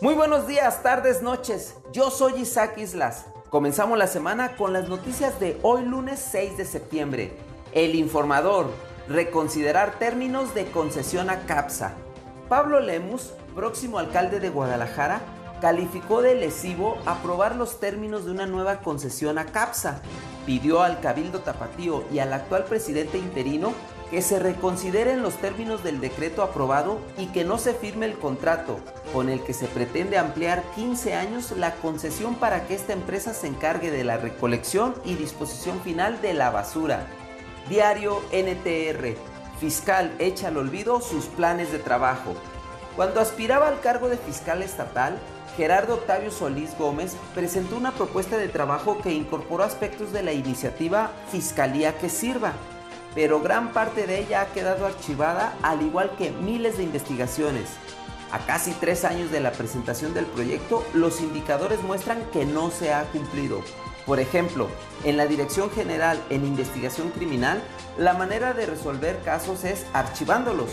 Muy buenos días, tardes, noches. Yo soy Isaac Islas. Comenzamos la semana con las noticias de hoy lunes 6 de septiembre. El informador. Reconsiderar términos de concesión a CAPSA. Pablo Lemus, próximo alcalde de Guadalajara, calificó de lesivo aprobar los términos de una nueva concesión a CAPSA. Pidió al Cabildo Tapatío y al actual presidente interino que se reconsideren los términos del decreto aprobado y que no se firme el contrato con el que se pretende ampliar 15 años la concesión para que esta empresa se encargue de la recolección y disposición final de la basura. Diario NTR. Fiscal echa al olvido sus planes de trabajo. Cuando aspiraba al cargo de fiscal estatal, Gerardo Octavio Solís Gómez presentó una propuesta de trabajo que incorporó aspectos de la iniciativa Fiscalía que Sirva pero gran parte de ella ha quedado archivada al igual que miles de investigaciones. A casi tres años de la presentación del proyecto, los indicadores muestran que no se ha cumplido. Por ejemplo, en la Dirección General en Investigación Criminal, la manera de resolver casos es archivándolos,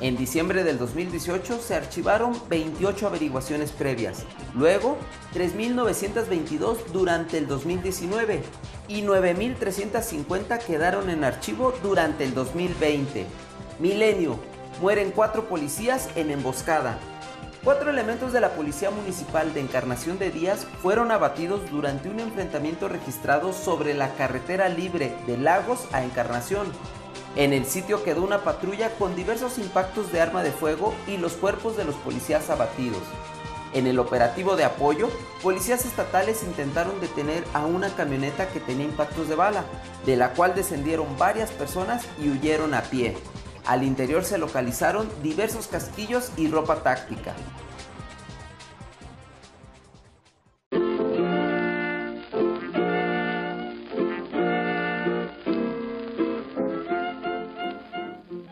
en diciembre del 2018 se archivaron 28 averiguaciones previas, luego 3.922 durante el 2019 y 9.350 quedaron en archivo durante el 2020. Milenio, mueren cuatro policías en emboscada. Cuatro elementos de la Policía Municipal de Encarnación de Díaz fueron abatidos durante un enfrentamiento registrado sobre la carretera libre de Lagos a Encarnación, en el sitio quedó una patrulla con diversos impactos de arma de fuego y los cuerpos de los policías abatidos. En el operativo de apoyo, policías estatales intentaron detener a una camioneta que tenía impactos de bala, de la cual descendieron varias personas y huyeron a pie. Al interior se localizaron diversos casquillos y ropa táctica.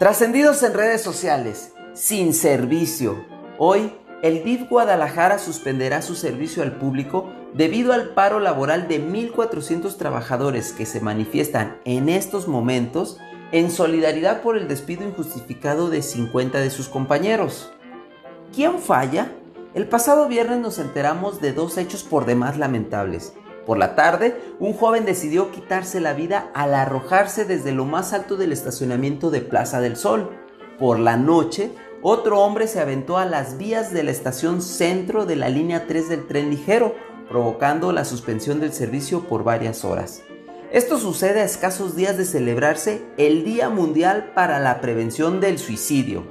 Trascendidos en redes sociales, sin servicio. Hoy, el DIF Guadalajara suspenderá su servicio al público debido al paro laboral de 1.400 trabajadores que se manifiestan en estos momentos en solidaridad por el despido injustificado de 50 de sus compañeros. ¿Quién falla? El pasado viernes nos enteramos de dos hechos por demás lamentables. Por la tarde, un joven decidió quitarse la vida al arrojarse desde lo más alto del estacionamiento de Plaza del Sol. Por la noche, otro hombre se aventó a las vías de la estación centro de la línea 3 del tren ligero, provocando la suspensión del servicio por varias horas. Esto sucede a escasos días de celebrarse el Día Mundial para la Prevención del Suicidio.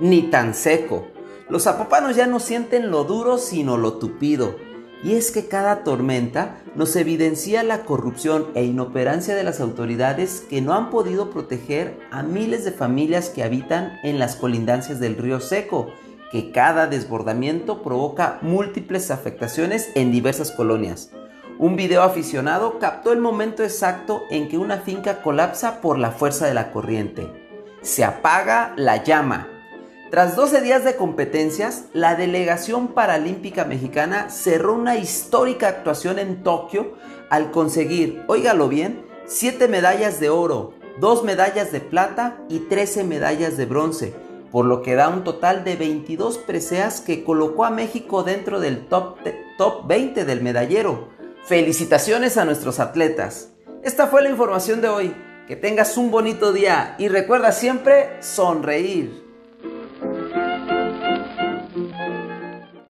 Ni tan seco. Los zapopanos ya no sienten lo duro sino lo tupido y es que cada tormenta nos evidencia la corrupción e inoperancia de las autoridades que no han podido proteger a miles de familias que habitan en las colindancias del río Seco, que cada desbordamiento provoca múltiples afectaciones en diversas colonias. Un video aficionado captó el momento exacto en que una finca colapsa por la fuerza de la corriente. Se apaga la llama tras 12 días de competencias, la delegación paralímpica mexicana cerró una histórica actuación en Tokio al conseguir, óigalo bien, 7 medallas de oro, 2 medallas de plata y 13 medallas de bronce, por lo que da un total de 22 preseas que colocó a México dentro del top, top 20 del medallero. Felicitaciones a nuestros atletas. Esta fue la información de hoy. Que tengas un bonito día y recuerda siempre sonreír.